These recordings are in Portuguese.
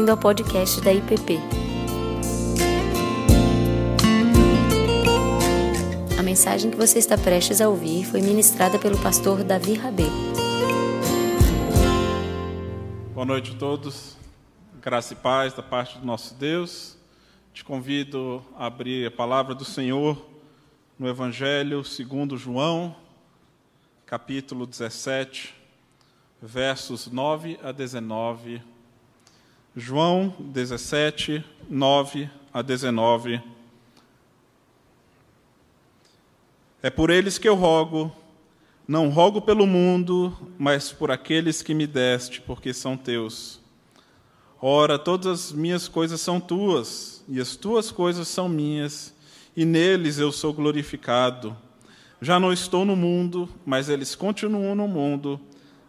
bem-vindo ao podcast da IPP. A mensagem que você está prestes a ouvir foi ministrada pelo pastor Davi Rabê. Boa noite a todos. Graça e paz da parte do nosso Deus. Te convido a abrir a palavra do Senhor no Evangelho segundo João, capítulo 17, versos 9 a 19. João 17, 9 a 19. É por eles que eu rogo, não rogo pelo mundo, mas por aqueles que me deste, porque são teus. Ora, todas as minhas coisas são tuas, e as tuas coisas são minhas, e neles eu sou glorificado. Já não estou no mundo, mas eles continuam no mundo,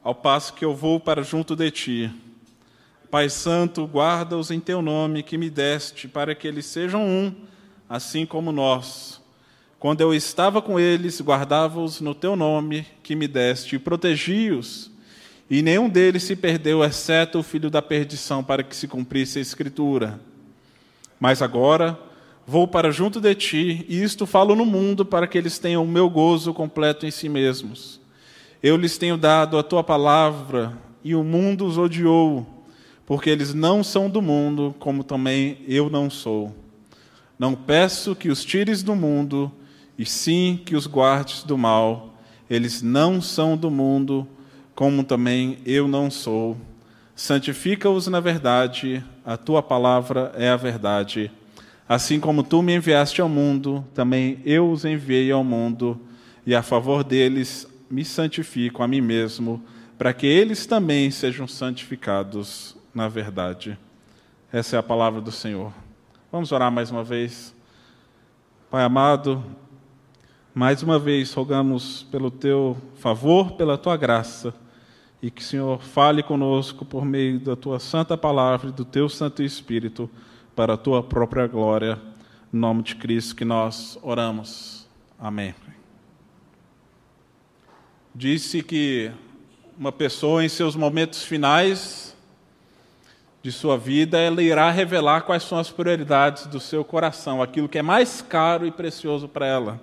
ao passo que eu vou para junto de ti. Pai Santo, guarda-os em teu nome que me deste, para que eles sejam um, assim como nós. Quando eu estava com eles, guardava-os no teu nome que me deste, e protegi-os. E nenhum deles se perdeu, exceto o filho da perdição, para que se cumprisse a Escritura. Mas agora vou para junto de ti, e isto falo no mundo, para que eles tenham o meu gozo completo em si mesmos. Eu lhes tenho dado a tua palavra, e o mundo os odiou, porque eles não são do mundo, como também eu não sou. Não peço que os tires do mundo, e sim que os guardes do mal. Eles não são do mundo, como também eu não sou. Santifica-os na verdade, a tua palavra é a verdade. Assim como tu me enviaste ao mundo, também eu os enviei ao mundo, e a favor deles me santifico a mim mesmo, para que eles também sejam santificados na verdade. Essa é a palavra do Senhor. Vamos orar mais uma vez. Pai amado, mais uma vez rogamos pelo teu favor, pela tua graça, e que o Senhor fale conosco por meio da tua santa palavra e do teu Santo Espírito, para a tua própria glória. Em nome de Cristo que nós oramos. Amém. Disse que uma pessoa em seus momentos finais de sua vida, ela irá revelar quais são as prioridades do seu coração, aquilo que é mais caro e precioso para ela.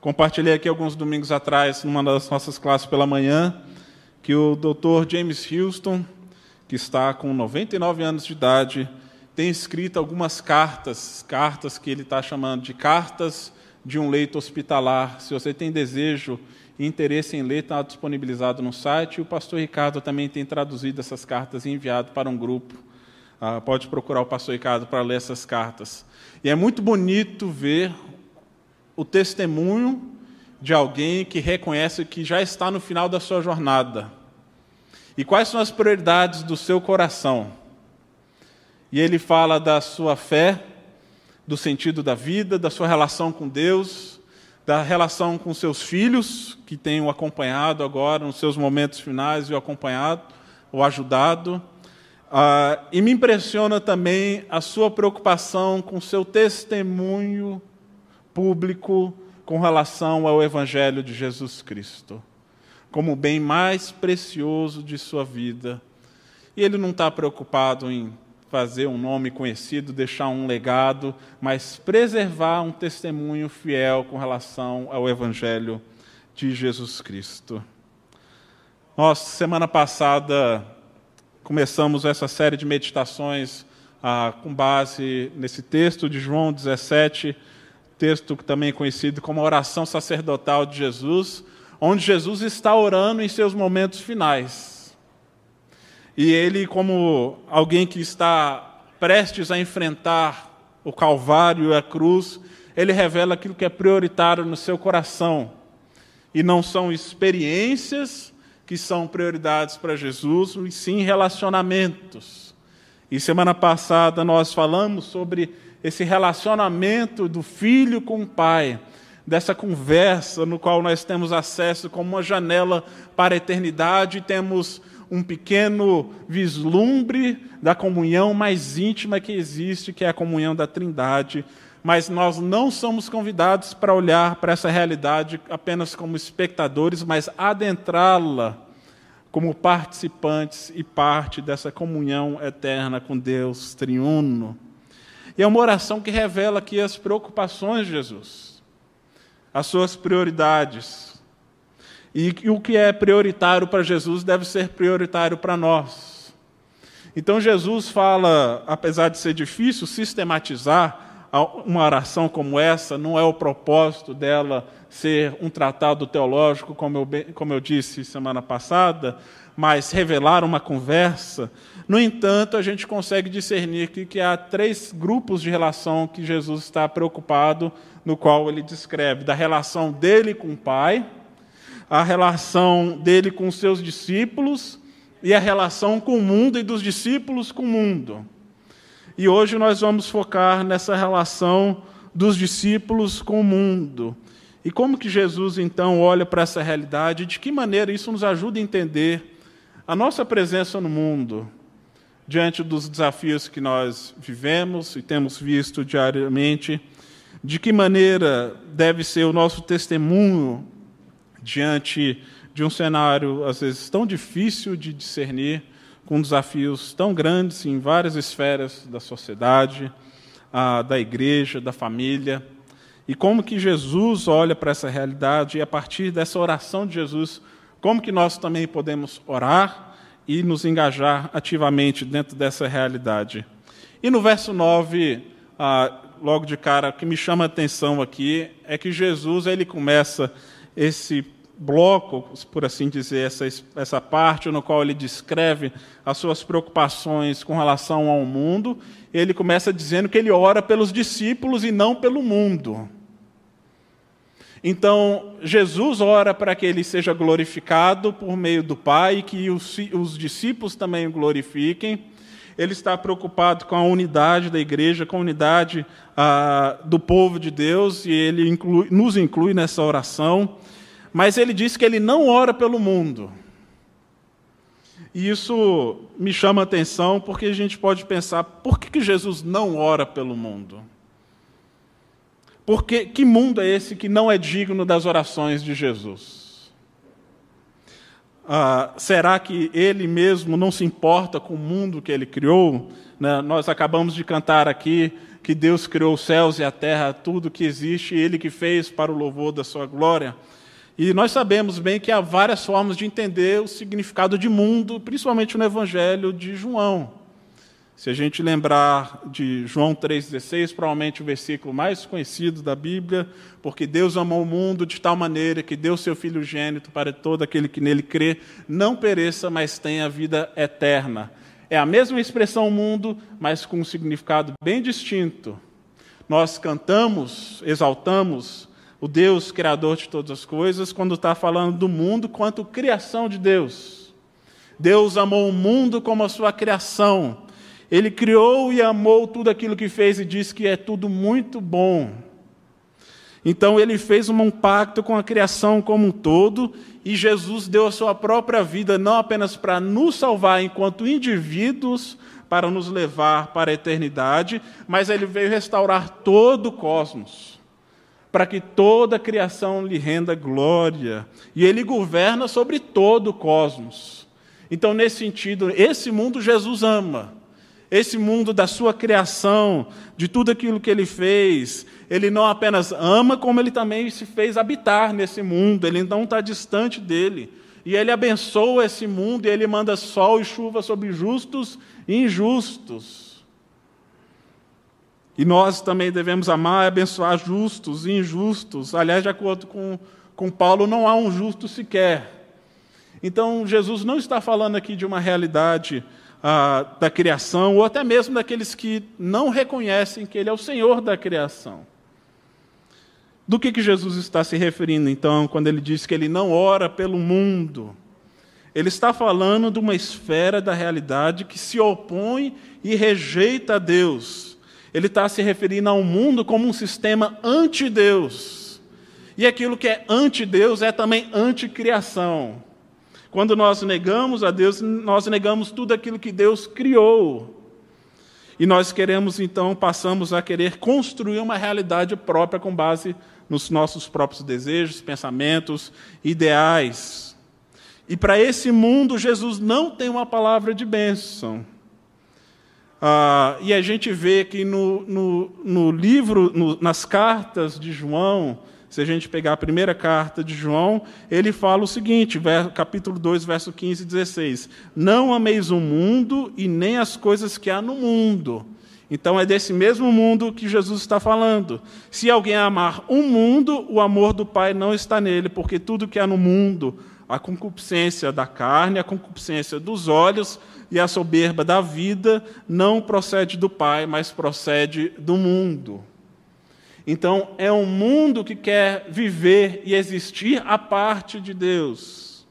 Compartilhei aqui alguns domingos atrás, numa das nossas classes pela manhã, que o Dr. James Houston, que está com 99 anos de idade, tem escrito algumas cartas, cartas que ele está chamando de cartas de um leito hospitalar. Se você tem desejo e interesse em ler, está disponibilizado no site. O pastor Ricardo também tem traduzido essas cartas e enviado para um grupo. Ah, pode procurar o pastor Ricardo para ler essas cartas. E é muito bonito ver o testemunho de alguém que reconhece que já está no final da sua jornada. E quais são as prioridades do seu coração? E ele fala da sua fé, do sentido da vida, da sua relação com Deus, da relação com seus filhos, que tem o acompanhado agora nos seus momentos finais e o acompanhado, o ajudado. Ah, e me impressiona também a sua preocupação com seu testemunho público com relação ao Evangelho de Jesus Cristo, como o bem mais precioso de sua vida. E ele não está preocupado em fazer um nome conhecido, deixar um legado, mas preservar um testemunho fiel com relação ao Evangelho de Jesus Cristo. Nós, semana passada, começamos essa série de meditações ah, com base nesse texto de João 17, texto também é conhecido como a oração sacerdotal de Jesus, onde Jesus está orando em seus momentos finais. E ele, como alguém que está prestes a enfrentar o Calvário e a cruz, ele revela aquilo que é prioritário no seu coração. E não são experiências que são prioridades para Jesus, e sim relacionamentos. E semana passada nós falamos sobre esse relacionamento do filho com o pai, dessa conversa no qual nós temos acesso como uma janela para a eternidade, temos um pequeno vislumbre da comunhão mais íntima que existe, que é a comunhão da Trindade, mas nós não somos convidados para olhar para essa realidade apenas como espectadores, mas adentrá-la como participantes e parte dessa comunhão eterna com Deus triuno. E é uma oração que revela aqui as preocupações de Jesus, as suas prioridades. E o que é prioritário para Jesus deve ser prioritário para nós. Então Jesus fala, apesar de ser difícil sistematizar uma oração como essa, não é o propósito dela ser um tratado teológico, como eu, como eu disse semana passada, mas revelar uma conversa. No entanto, a gente consegue discernir que, que há três grupos de relação que Jesus está preocupado, no qual ele descreve: da relação dele com o Pai, a relação dele com seus discípulos e a relação com o mundo e dos discípulos com o mundo. E hoje nós vamos focar nessa relação dos discípulos com o mundo. E como que Jesus então olha para essa realidade? De que maneira isso nos ajuda a entender a nossa presença no mundo diante dos desafios que nós vivemos e temos visto diariamente? De que maneira deve ser o nosso testemunho diante de um cenário às vezes tão difícil de discernir? com desafios tão grandes em várias esferas da sociedade, da igreja, da família. E como que Jesus olha para essa realidade e a partir dessa oração de Jesus, como que nós também podemos orar e nos engajar ativamente dentro dessa realidade. E no verso 9, logo de cara, o que me chama a atenção aqui é que Jesus ele começa esse bloco, por assim dizer, essa, essa parte no qual ele descreve as suas preocupações com relação ao mundo, ele começa dizendo que ele ora pelos discípulos e não pelo mundo. Então, Jesus ora para que ele seja glorificado por meio do Pai e que os, os discípulos também o glorifiquem. Ele está preocupado com a unidade da igreja, com a unidade ah, do povo de Deus, e ele inclui, nos inclui nessa oração. Mas ele diz que ele não ora pelo mundo. E isso me chama a atenção porque a gente pode pensar: por que, que Jesus não ora pelo mundo? Porque que mundo é esse que não é digno das orações de Jesus? Ah, será que ele mesmo não se importa com o mundo que ele criou? Né? Nós acabamos de cantar aqui que Deus criou os céus e a terra, tudo que existe, ele que fez para o louvor da sua glória. E nós sabemos bem que há várias formas de entender o significado de mundo, principalmente no Evangelho de João. Se a gente lembrar de João 3,16, provavelmente o versículo mais conhecido da Bíblia, porque Deus amou o mundo de tal maneira que deu seu Filho gênito para todo aquele que nele crê, não pereça, mas tenha vida eterna. É a mesma expressão mundo, mas com um significado bem distinto. Nós cantamos, exaltamos o Deus criador de todas as coisas, quando está falando do mundo quanto criação de Deus. Deus amou o mundo como a sua criação. Ele criou e amou tudo aquilo que fez e disse que é tudo muito bom. Então ele fez um pacto com a criação como um todo e Jesus deu a sua própria vida não apenas para nos salvar enquanto indivíduos, para nos levar para a eternidade, mas ele veio restaurar todo o cosmos para que toda a criação lhe renda glória. E ele governa sobre todo o cosmos. Então, nesse sentido, esse mundo Jesus ama. Esse mundo da sua criação, de tudo aquilo que ele fez, ele não apenas ama, como ele também se fez habitar nesse mundo, ele não está distante dele. E ele abençoa esse mundo e ele manda sol e chuva sobre justos e injustos. E nós também devemos amar e abençoar justos e injustos. Aliás, de acordo com, com Paulo, não há um justo sequer. Então, Jesus não está falando aqui de uma realidade ah, da criação, ou até mesmo daqueles que não reconhecem que Ele é o Senhor da criação. Do que, que Jesus está se referindo, então, quando ele diz que ele não ora pelo mundo? Ele está falando de uma esfera da realidade que se opõe e rejeita a Deus ele está se referindo ao mundo como um sistema anti-Deus. E aquilo que é anti-Deus é também anticriação. Quando nós negamos a Deus, nós negamos tudo aquilo que Deus criou. E nós queremos, então, passamos a querer construir uma realidade própria com base nos nossos próprios desejos, pensamentos, ideais. E para esse mundo, Jesus não tem uma palavra de bênção. Ah, e a gente vê que no, no, no livro, no, nas cartas de João, se a gente pegar a primeira carta de João, ele fala o seguinte, capítulo 2, verso 15 e 16: Não ameis o mundo e nem as coisas que há no mundo. Então é desse mesmo mundo que Jesus está falando. Se alguém amar um mundo, o amor do Pai não está nele, porque tudo que há no mundo, a concupiscência da carne, a concupiscência dos olhos e a soberba da vida, não procede do Pai, mas procede do mundo. Então, é um mundo que quer viver e existir à parte de Deus.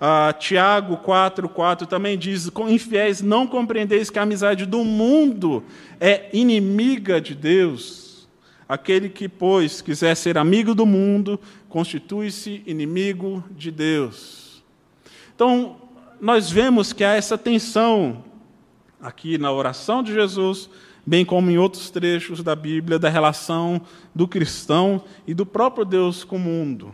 Ah, Tiago 4,4 também diz: infiéis não compreendeis que a amizade do mundo é inimiga de Deus. Aquele que, pois, quiser ser amigo do mundo, constitui-se inimigo de Deus. Então, nós vemos que há essa tensão aqui na oração de Jesus bem como em outros trechos da Bíblia, da relação do cristão e do próprio Deus com o mundo.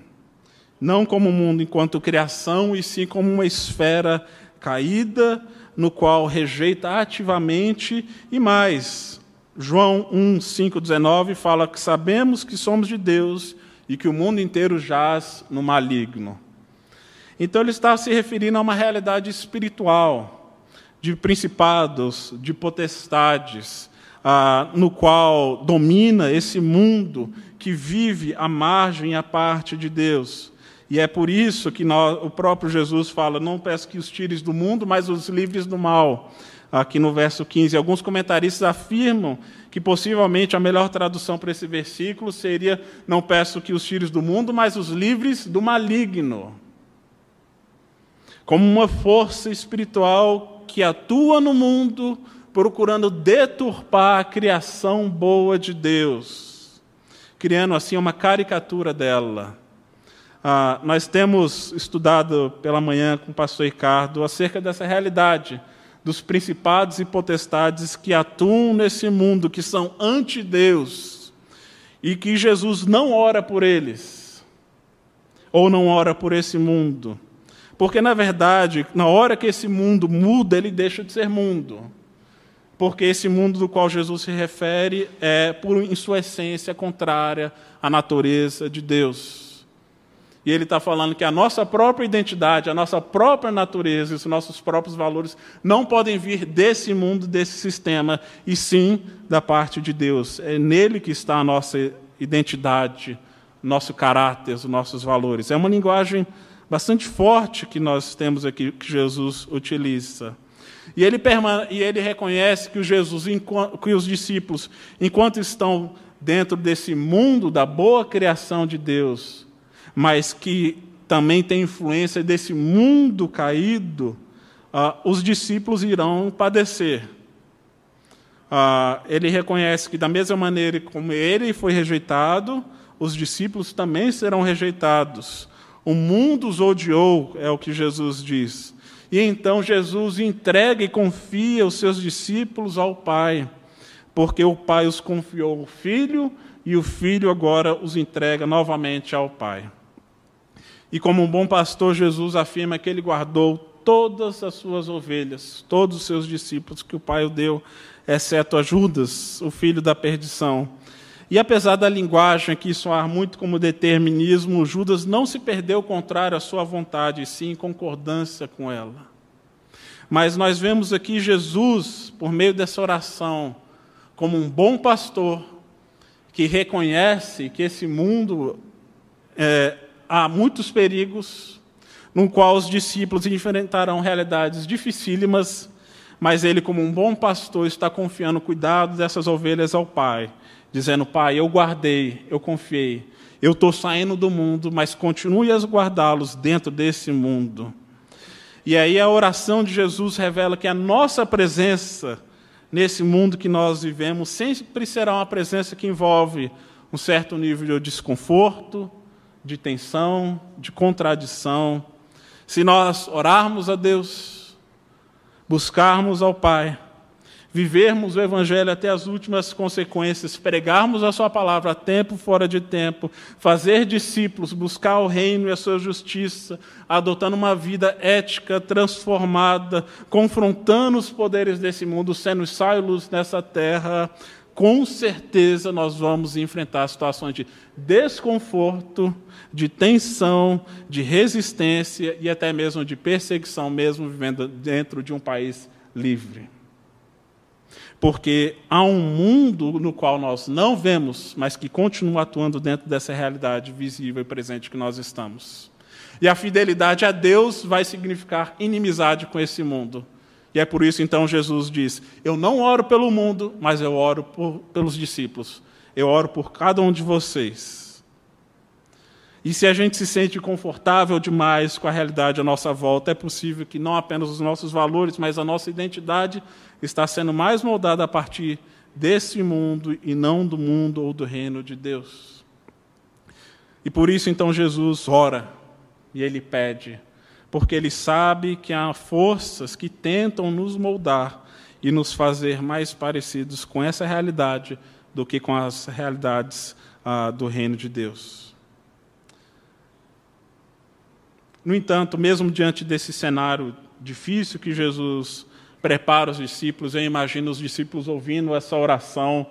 Não como o mundo enquanto criação, e sim como uma esfera caída, no qual rejeita ativamente e mais. João 1, 5, 19 fala que sabemos que somos de Deus e que o mundo inteiro jaz no maligno. Então ele está se referindo a uma realidade espiritual, de principados, de potestades, ah, no qual domina esse mundo que vive à margem e à parte de Deus. E é por isso que nós, o próprio Jesus fala: Não peço que os tires do mundo, mas os livres do mal. Aqui no verso 15. Alguns comentaristas afirmam que possivelmente a melhor tradução para esse versículo seria: Não peço que os tires do mundo, mas os livres do maligno. Como uma força espiritual que atua no mundo procurando deturpar a criação boa de Deus, criando assim uma caricatura dela. Ah, nós temos estudado pela manhã com o pastor Ricardo acerca dessa realidade dos principados e potestades que atuam nesse mundo, que são anti-Deus, e que Jesus não ora por eles, ou não ora por esse mundo. Porque, na verdade, na hora que esse mundo muda, ele deixa de ser mundo porque esse mundo do qual Jesus se refere é, por, em sua essência, contrária à natureza de Deus. E ele está falando que a nossa própria identidade, a nossa própria natureza os nossos próprios valores não podem vir desse mundo, desse sistema, e sim da parte de Deus. É nele que está a nossa identidade, nosso caráter, os nossos valores. É uma linguagem bastante forte que nós temos aqui, que Jesus utiliza. E ele, e ele reconhece que, Jesus, que os discípulos, enquanto estão dentro desse mundo da boa criação de Deus, mas que também tem influência desse mundo caído, uh, os discípulos irão padecer. Uh, ele reconhece que, da mesma maneira como ele foi rejeitado, os discípulos também serão rejeitados. O mundo os odiou, é o que Jesus diz. E então Jesus entrega e confia os seus discípulos ao Pai, porque o Pai os confiou ao Filho e o Filho agora os entrega novamente ao Pai. E como um bom pastor, Jesus afirma que ele guardou todas as suas ovelhas, todos os seus discípulos que o Pai o deu, exceto a Judas, o filho da perdição. E apesar da linguagem aqui soar muito como determinismo, Judas não se perdeu contrário à sua vontade, sim em concordância com ela. Mas nós vemos aqui Jesus, por meio dessa oração, como um bom pastor que reconhece que esse mundo é, há muitos perigos, no qual os discípulos enfrentarão realidades dificílimas, mas ele, como um bom pastor, está confiando o cuidado dessas ovelhas ao Pai dizendo: Pai, eu guardei, eu confiei, eu estou saindo do mundo, mas continue a guardá-los dentro desse mundo. E aí a oração de Jesus revela que a nossa presença nesse mundo que nós vivemos sempre será uma presença que envolve um certo nível de desconforto, de tensão, de contradição. Se nós orarmos a Deus, buscarmos ao Pai, vivermos o Evangelho até as últimas consequências, pregarmos a Sua palavra a tempo fora de tempo, fazer discípulos, buscar o reino e a Sua justiça, adotando uma vida ética transformada, confrontando os poderes desse mundo, sendo sal e luz nessa terra, com certeza nós vamos enfrentar situações de desconforto, de tensão, de resistência e até mesmo de perseguição, mesmo vivendo dentro de um país livre. Porque há um mundo no qual nós não vemos, mas que continua atuando dentro dessa realidade visível e presente que nós estamos. E a fidelidade a Deus vai significar inimizade com esse mundo. E é por isso então Jesus diz: Eu não oro pelo mundo, mas eu oro por, pelos discípulos. Eu oro por cada um de vocês. E se a gente se sente confortável demais com a realidade à nossa volta, é possível que não apenas os nossos valores, mas a nossa identidade está sendo mais moldada a partir desse mundo e não do mundo ou do reino de Deus. E por isso então Jesus ora e ele pede, porque ele sabe que há forças que tentam nos moldar e nos fazer mais parecidos com essa realidade do que com as realidades ah, do reino de Deus. No entanto, mesmo diante desse cenário difícil que Jesus prepara os discípulos. Eu imagino os discípulos ouvindo essa oração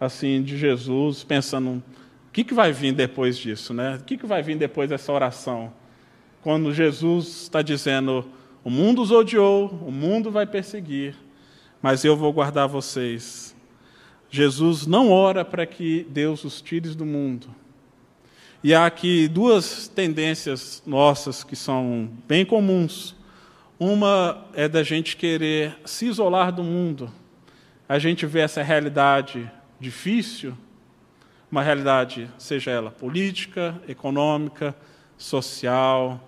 assim de Jesus, pensando: o que, que vai vir depois disso? Né? O que, que vai vir depois dessa oração? Quando Jesus está dizendo: o mundo os odiou, o mundo vai perseguir, mas eu vou guardar vocês. Jesus não ora para que Deus os tire do mundo. E há aqui duas tendências nossas que são bem comuns. Uma é da gente querer se isolar do mundo. A gente vê essa realidade difícil, uma realidade, seja ela política, econômica, social,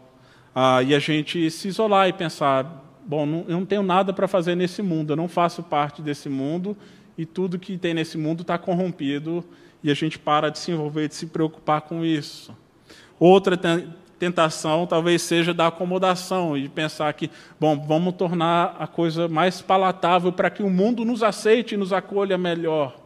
ah, e a gente se isolar e pensar: bom, não, eu não tenho nada para fazer nesse mundo, eu não faço parte desse mundo e tudo que tem nesse mundo está corrompido e a gente para de se envolver, de se preocupar com isso. Outra tentação talvez seja da acomodação e pensar que, bom, vamos tornar a coisa mais palatável para que o mundo nos aceite e nos acolha melhor.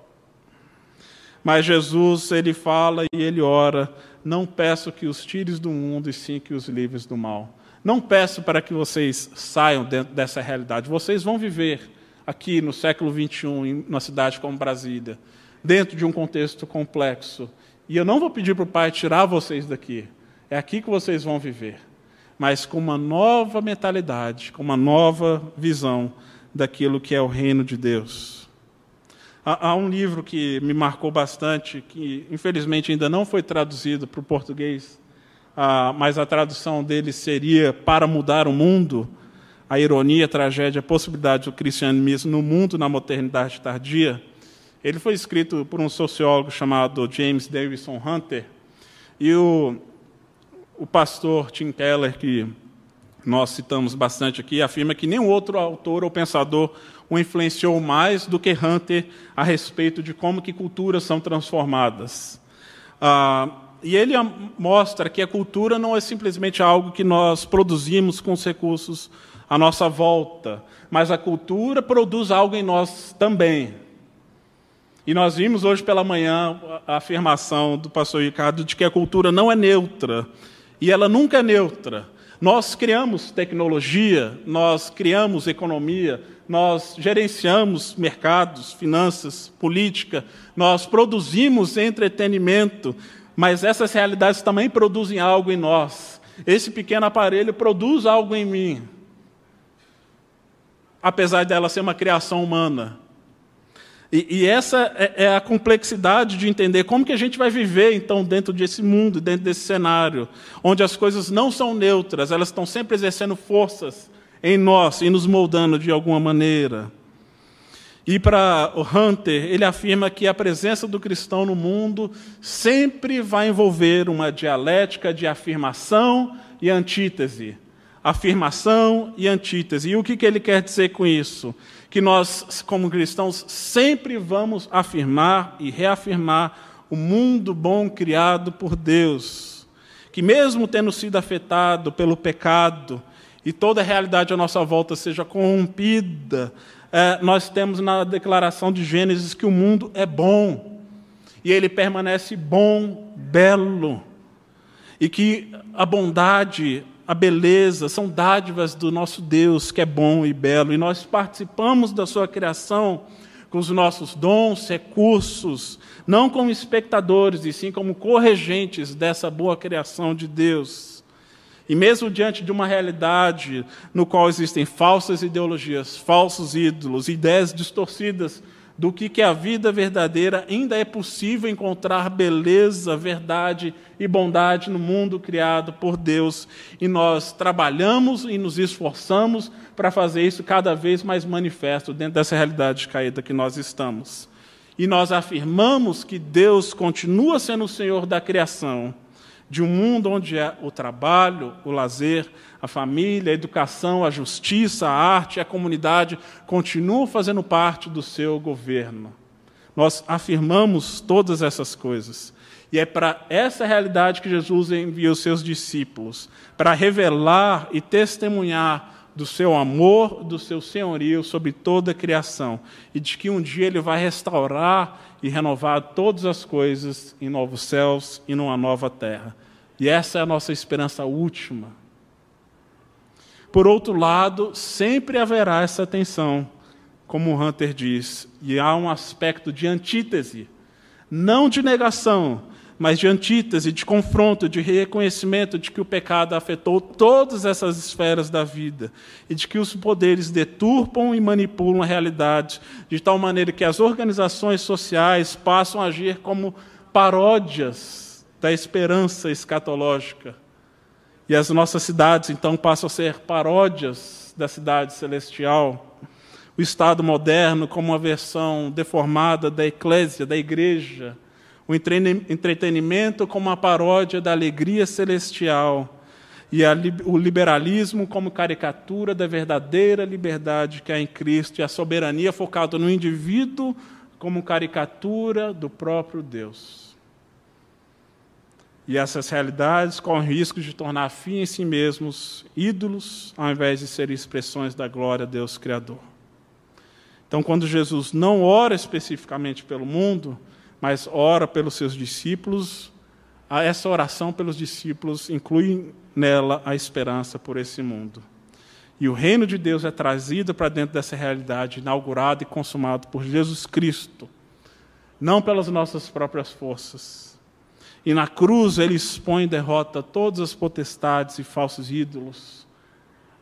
Mas Jesus, ele fala e ele ora: não peço que os tires do mundo, e sim que os livres do mal. Não peço para que vocês saiam dessa realidade. Vocês vão viver aqui no século 21, em uma cidade como Brasília, dentro de um contexto complexo. E eu não vou pedir para o Pai tirar vocês daqui. É aqui que vocês vão viver, mas com uma nova mentalidade, com uma nova visão daquilo que é o reino de Deus. Há, há um livro que me marcou bastante, que infelizmente ainda não foi traduzido para o português, ah, mas a tradução dele seria Para Mudar o Mundo, a ironia, a tragédia, a possibilidade do cristianismo no mundo na modernidade tardia. Ele foi escrito por um sociólogo chamado James Davison Hunter, e o, o pastor Tim Keller, que nós citamos bastante aqui, afirma que nenhum outro autor ou pensador o influenciou mais do que Hunter a respeito de como que culturas são transformadas. Ah, e ele mostra que a cultura não é simplesmente algo que nós produzimos com os recursos à nossa volta, mas a cultura produz algo em nós também. E nós vimos hoje pela manhã a afirmação do pastor Ricardo de que a cultura não é neutra, e ela nunca é neutra. Nós criamos tecnologia, nós criamos economia, nós gerenciamos mercados, finanças, política, nós produzimos entretenimento, mas essas realidades também produzem algo em nós. Esse pequeno aparelho produz algo em mim, apesar dela ser uma criação humana. E, e essa é, é, a complexidade de entender como que a gente vai viver, então, dentro desse mundo, dentro desse cenário, onde as coisas não são neutras, elas estão sempre exercendo forças em nós e nos moldando de alguma maneira. E para Hunter, ele afirma que a presença do cristão no mundo sempre vai envolver uma dialética de afirmação e antítese. Afirmação e antítese. E o que, que ele quer dizer com isso? Que nós, como cristãos, sempre vamos afirmar e reafirmar o mundo bom criado por Deus, que mesmo tendo sido afetado pelo pecado e toda a realidade à nossa volta seja corrompida, é, nós temos na declaração de Gênesis que o mundo é bom, e ele permanece bom, belo, e que a bondade, a beleza são dádivas do nosso Deus, que é bom e belo, e nós participamos da sua criação com os nossos dons, recursos, não como espectadores, e sim como corregentes dessa boa criação de Deus. E mesmo diante de uma realidade no qual existem falsas ideologias, falsos ídolos, ideias distorcidas do que é a vida verdadeira, ainda é possível encontrar beleza, verdade e bondade no mundo criado por Deus. E nós trabalhamos e nos esforçamos para fazer isso cada vez mais manifesto dentro dessa realidade caída que nós estamos. E nós afirmamos que Deus continua sendo o Senhor da criação de um mundo onde é o trabalho, o lazer, a família, a educação, a justiça, a arte a comunidade continuam fazendo parte do seu governo. Nós afirmamos todas essas coisas. E é para essa realidade que Jesus envia os seus discípulos para revelar e testemunhar do seu amor, do seu senhorio sobre toda a criação e de que um dia ele vai restaurar e renovar todas as coisas em novos céus e numa nova terra. E essa é a nossa esperança última. Por outro lado, sempre haverá essa tensão, como Hunter diz, e há um aspecto de antítese, não de negação, mas de antítese, de confronto, de reconhecimento de que o pecado afetou todas essas esferas da vida e de que os poderes deturpam e manipulam a realidade de tal maneira que as organizações sociais passam a agir como paródias da esperança escatológica. E as nossas cidades, então, passam a ser paródias da cidade celestial. O Estado moderno, como uma versão deformada da eclésia, da igreja. O entretenimento, como uma paródia da alegria celestial. E a, o liberalismo, como caricatura da verdadeira liberdade que há em Cristo. E a soberania focada no indivíduo, como caricatura do próprio Deus. E essas realidades correm risco de tornar fim em si mesmos ídolos, ao invés de serem expressões da glória a Deus Criador. Então, quando Jesus não ora especificamente pelo mundo, mas ora pelos seus discípulos, essa oração pelos discípulos inclui nela a esperança por esse mundo. E o reino de Deus é trazido para dentro dessa realidade, inaugurado e consumado por Jesus Cristo, não pelas nossas próprias forças, e na cruz ele expõe e derrota todas as potestades e falsos ídolos,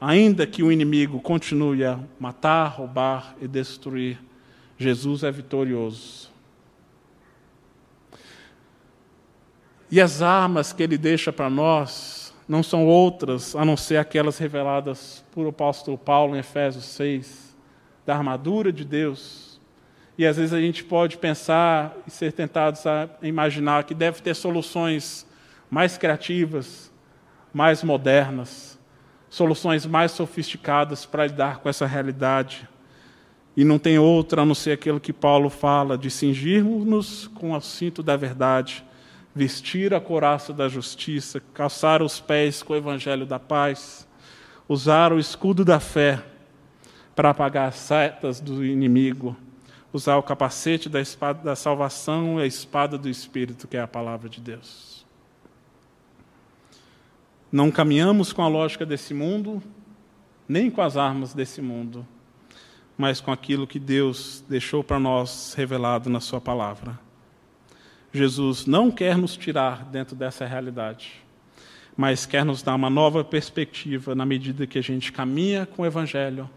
ainda que o inimigo continue a matar, roubar e destruir. Jesus é vitorioso. E as armas que ele deixa para nós não são outras a não ser aquelas reveladas por o apóstolo Paulo em Efésios 6, da armadura de Deus e às vezes a gente pode pensar e ser tentados a imaginar que deve ter soluções mais criativas, mais modernas, soluções mais sofisticadas para lidar com essa realidade. E não tem outra a não ser aquilo que Paulo fala, de cingirmos-nos com o cinto da verdade, vestir a couraça da justiça, calçar os pés com o evangelho da paz, usar o escudo da fé para apagar as setas do inimigo usar o capacete da espada da salvação e a espada do Espírito, que é a palavra de Deus. Não caminhamos com a lógica desse mundo, nem com as armas desse mundo, mas com aquilo que Deus deixou para nós revelado na Sua palavra. Jesus não quer nos tirar dentro dessa realidade, mas quer nos dar uma nova perspectiva na medida que a gente caminha com o Evangelho,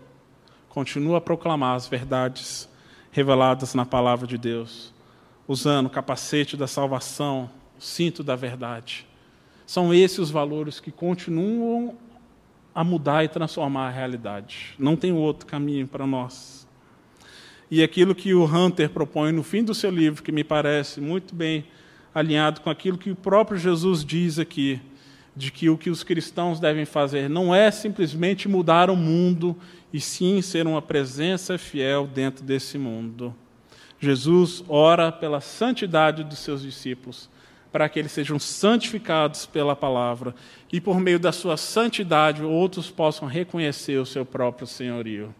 continua a proclamar as verdades reveladas na palavra de Deus, usando o capacete da salvação, o cinto da verdade. São esses os valores que continuam a mudar e transformar a realidade. Não tem outro caminho para nós. E aquilo que o Hunter propõe no fim do seu livro, que me parece muito bem alinhado com aquilo que o próprio Jesus diz aqui, de que o que os cristãos devem fazer não é simplesmente mudar o mundo e sim ser uma presença fiel dentro desse mundo. Jesus ora pela santidade dos seus discípulos, para que eles sejam santificados pela palavra e por meio da sua santidade outros possam reconhecer o seu próprio senhorio.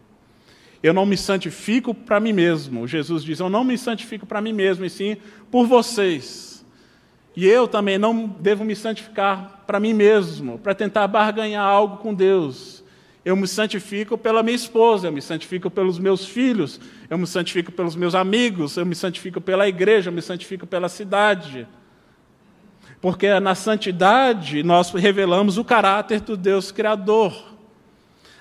Eu não me santifico para mim mesmo. Jesus diz: Eu não me santifico para mim mesmo, e sim por vocês. E eu também não devo me santificar para mim mesmo, para tentar barganhar algo com Deus. Eu me santifico pela minha esposa, eu me santifico pelos meus filhos, eu me santifico pelos meus amigos, eu me santifico pela igreja, eu me santifico pela cidade. Porque na santidade nós revelamos o caráter do Deus Criador.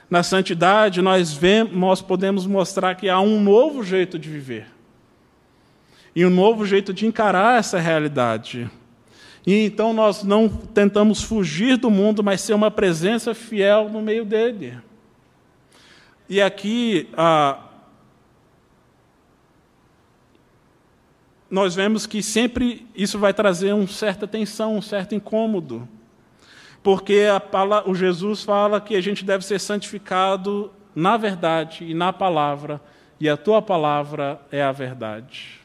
Na santidade nós, vemos, nós podemos mostrar que há um novo jeito de viver e um novo jeito de encarar essa realidade. E então nós não tentamos fugir do mundo, mas ser uma presença fiel no meio dele. E aqui ah, nós vemos que sempre isso vai trazer uma certa tensão, um certo incômodo. Porque a, o Jesus fala que a gente deve ser santificado na verdade e na palavra, e a tua palavra é a verdade.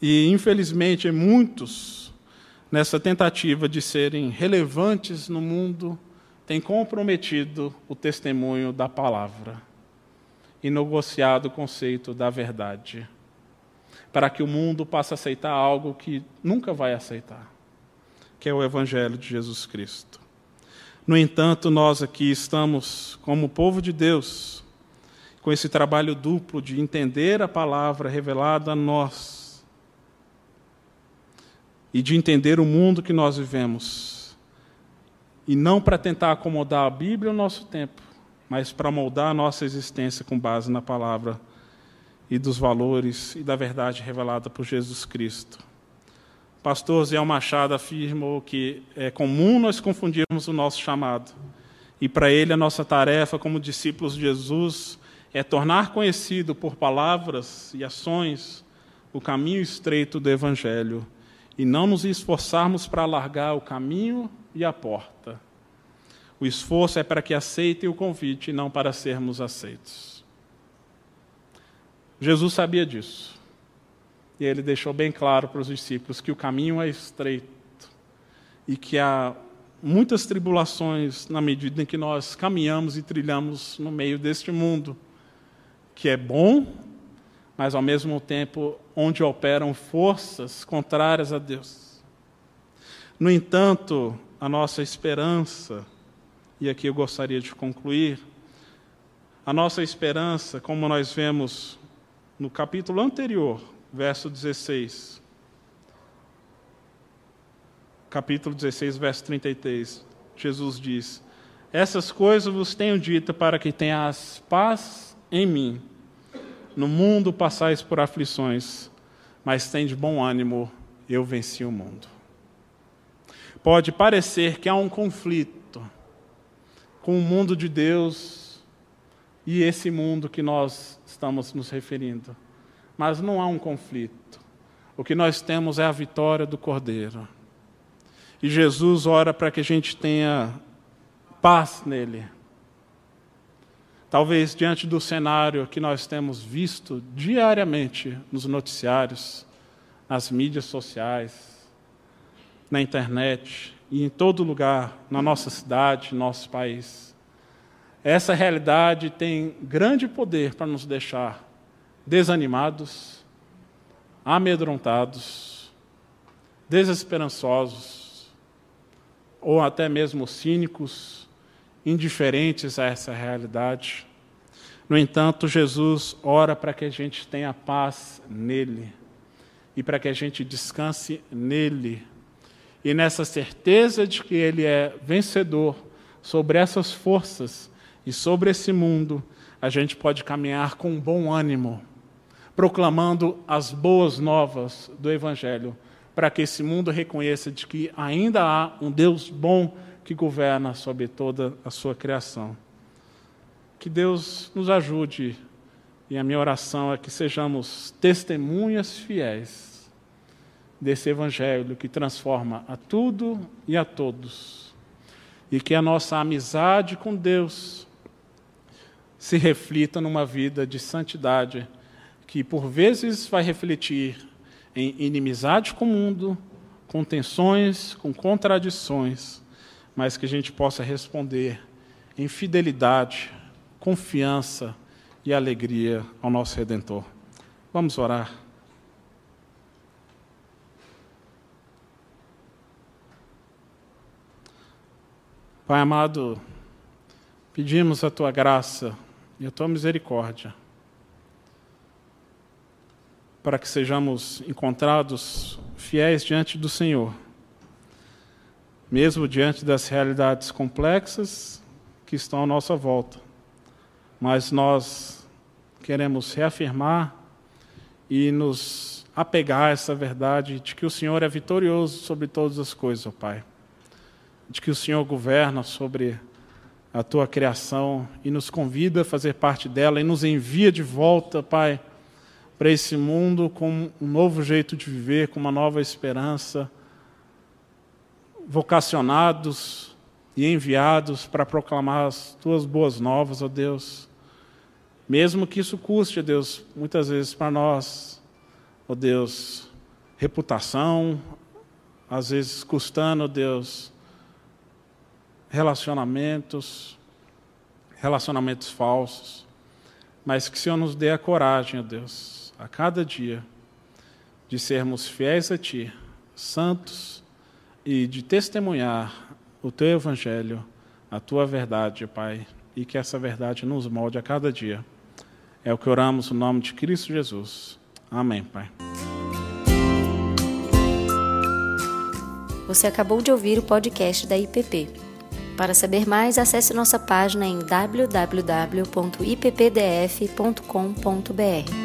E, infelizmente, muitos nessa tentativa de serem relevantes no mundo, tem comprometido o testemunho da palavra e negociado o conceito da verdade, para que o mundo passe a aceitar algo que nunca vai aceitar, que é o Evangelho de Jesus Cristo. No entanto, nós aqui estamos, como povo de Deus, com esse trabalho duplo de entender a palavra revelada a nós e de entender o mundo que nós vivemos. E não para tentar acomodar a Bíblia ao nosso tempo, mas para moldar a nossa existência com base na palavra e dos valores e da verdade revelada por Jesus Cristo. Pastor Zé Machado afirmou que é comum nós confundirmos o nosso chamado. E para ele, a nossa tarefa como discípulos de Jesus é tornar conhecido por palavras e ações o caminho estreito do Evangelho e não nos esforçarmos para alargar o caminho e a porta. O esforço é para que aceitem o convite e não para sermos aceitos. Jesus sabia disso. E ele deixou bem claro para os discípulos que o caminho é estreito e que há muitas tribulações na medida em que nós caminhamos e trilhamos no meio deste mundo, que é bom, mas ao mesmo tempo onde operam forças contrárias a Deus. No entanto, a nossa esperança, e aqui eu gostaria de concluir, a nossa esperança, como nós vemos no capítulo anterior, verso 16. Capítulo 16, verso 33. Jesus diz: Essas coisas vos tenho dito para que tenhas paz em mim. No mundo passais por aflições, mas tem de bom ânimo, eu venci o mundo. Pode parecer que há um conflito com o mundo de Deus e esse mundo que nós estamos nos referindo, mas não há um conflito. O que nós temos é a vitória do Cordeiro. E Jesus ora para que a gente tenha paz nele, Talvez diante do cenário que nós temos visto diariamente nos noticiários, nas mídias sociais, na internet e em todo lugar, na nossa cidade, no nosso país. Essa realidade tem grande poder para nos deixar desanimados, amedrontados, desesperançosos, ou até mesmo cínicos indiferentes a essa realidade. No entanto, Jesus ora para que a gente tenha paz nele e para que a gente descanse nele. E nessa certeza de que ele é vencedor sobre essas forças e sobre esse mundo, a gente pode caminhar com bom ânimo, proclamando as boas novas do Evangelho, para que esse mundo reconheça de que ainda há um Deus bom que governa sobre toda a sua criação. Que Deus nos ajude, e a minha oração é que sejamos testemunhas fiéis desse Evangelho que transforma a tudo e a todos, e que a nossa amizade com Deus se reflita numa vida de santidade, que por vezes vai refletir em inimizade com o mundo, com tensões, com contradições mas que a gente possa responder em fidelidade, confiança e alegria ao nosso Redentor. Vamos orar. Pai amado, pedimos a tua graça e a tua misericórdia para que sejamos encontrados fiéis diante do Senhor, mesmo diante das realidades complexas que estão à nossa volta. Mas nós queremos reafirmar e nos apegar a essa verdade de que o Senhor é vitorioso sobre todas as coisas, ó Pai de que o Senhor governa sobre a tua criação e nos convida a fazer parte dela e nos envia de volta, Pai, para esse mundo com um novo jeito de viver, com uma nova esperança, vocacionados e enviados para proclamar as tuas boas novas, ó Deus. Mesmo que isso custe, ó Deus, muitas vezes para nós, ó Deus, reputação, às vezes custando, ó Deus, relacionamentos, relacionamentos falsos, mas que o Senhor nos dê a coragem, ó Deus, a cada dia, de sermos fiéis a Ti, santos, e de testemunhar o Teu Evangelho, a Tua verdade, Pai, e que essa verdade nos molde a cada dia. É o que oramos no nome de Cristo Jesus. Amém, Pai. Você acabou de ouvir o podcast da IPP. Para saber mais, acesse nossa página em www.ippdf.com.br.